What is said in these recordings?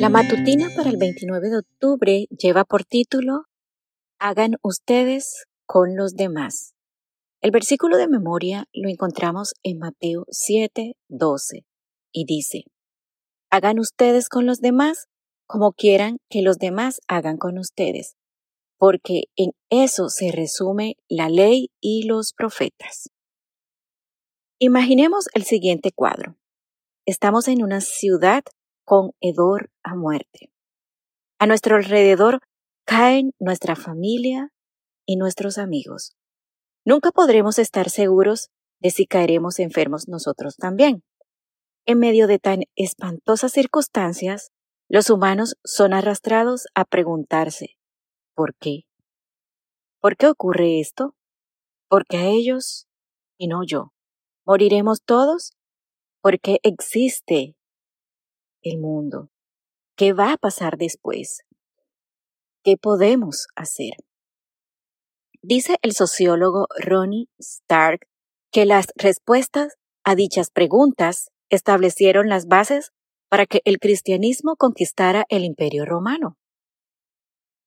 La matutina para el 29 de octubre lleva por título Hagan ustedes con los demás. El versículo de memoria lo encontramos en Mateo 7, 12 y dice, Hagan ustedes con los demás como quieran que los demás hagan con ustedes, porque en eso se resume la ley y los profetas. Imaginemos el siguiente cuadro. Estamos en una ciudad con hedor a muerte. A nuestro alrededor caen nuestra familia y nuestros amigos. Nunca podremos estar seguros de si caeremos enfermos nosotros también. En medio de tan espantosas circunstancias, los humanos son arrastrados a preguntarse, ¿por qué? ¿Por qué ocurre esto? Porque a ellos y no yo. ¿Moriremos todos? Porque existe el mundo. ¿Qué va a pasar después? ¿Qué podemos hacer? Dice el sociólogo Ronnie Stark que las respuestas a dichas preguntas establecieron las bases para que el cristianismo conquistara el imperio romano.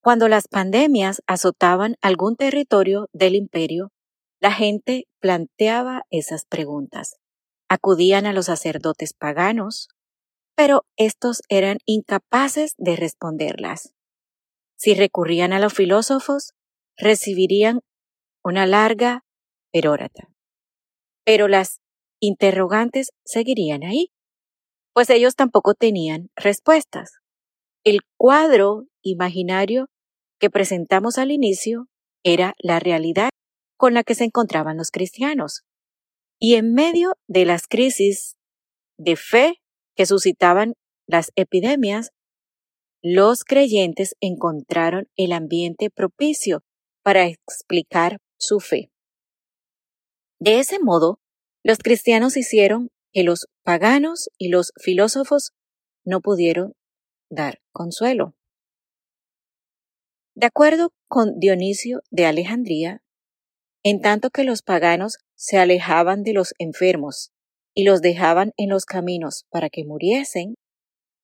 Cuando las pandemias azotaban algún territorio del imperio, la gente planteaba esas preguntas. Acudían a los sacerdotes paganos, pero estos eran incapaces de responderlas. Si recurrían a los filósofos, recibirían una larga perórata. Pero las interrogantes seguirían ahí, pues ellos tampoco tenían respuestas. El cuadro imaginario que presentamos al inicio era la realidad con la que se encontraban los cristianos. Y en medio de las crisis de fe que suscitaban las epidemias, los creyentes encontraron el ambiente propicio para explicar su fe. De ese modo, los cristianos hicieron que los paganos y los filósofos no pudieron dar consuelo. De acuerdo con Dionisio de Alejandría, en tanto que los paganos se alejaban de los enfermos y los dejaban en los caminos para que muriesen,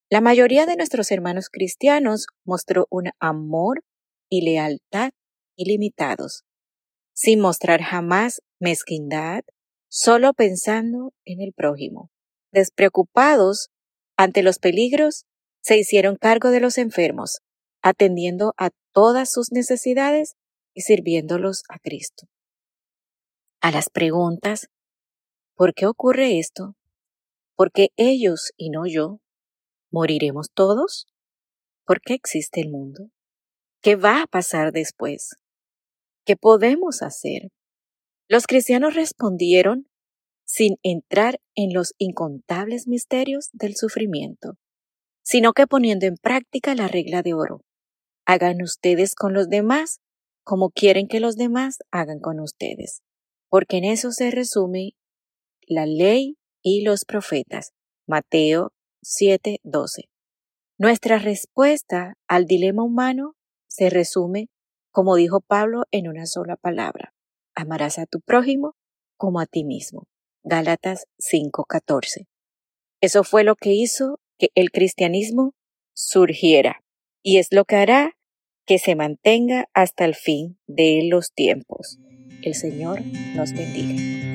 la mayoría de nuestros hermanos cristianos mostró un amor y lealtad ilimitados, sin mostrar jamás mezquindad, solo pensando en el prójimo. Despreocupados ante los peligros, se hicieron cargo de los enfermos, atendiendo a todas sus necesidades y sirviéndolos a Cristo. A las preguntas, ¿por qué ocurre esto? ¿Por qué ellos y no yo? ¿Moriremos todos? ¿Por qué existe el mundo? ¿Qué va a pasar después? ¿Qué podemos hacer? Los cristianos respondieron sin entrar en los incontables misterios del sufrimiento, sino que poniendo en práctica la regla de oro. Hagan ustedes con los demás como quieren que los demás hagan con ustedes, porque en eso se resume la ley y los profetas. Mateo 7:12. Nuestra respuesta al dilema humano se resume, como dijo Pablo, en una sola palabra. Amarás a tu prójimo como a ti mismo. Gálatas 5:14. Eso fue lo que hizo que el cristianismo surgiera y es lo que hará que se mantenga hasta el fin de los tiempos. El Señor nos bendiga.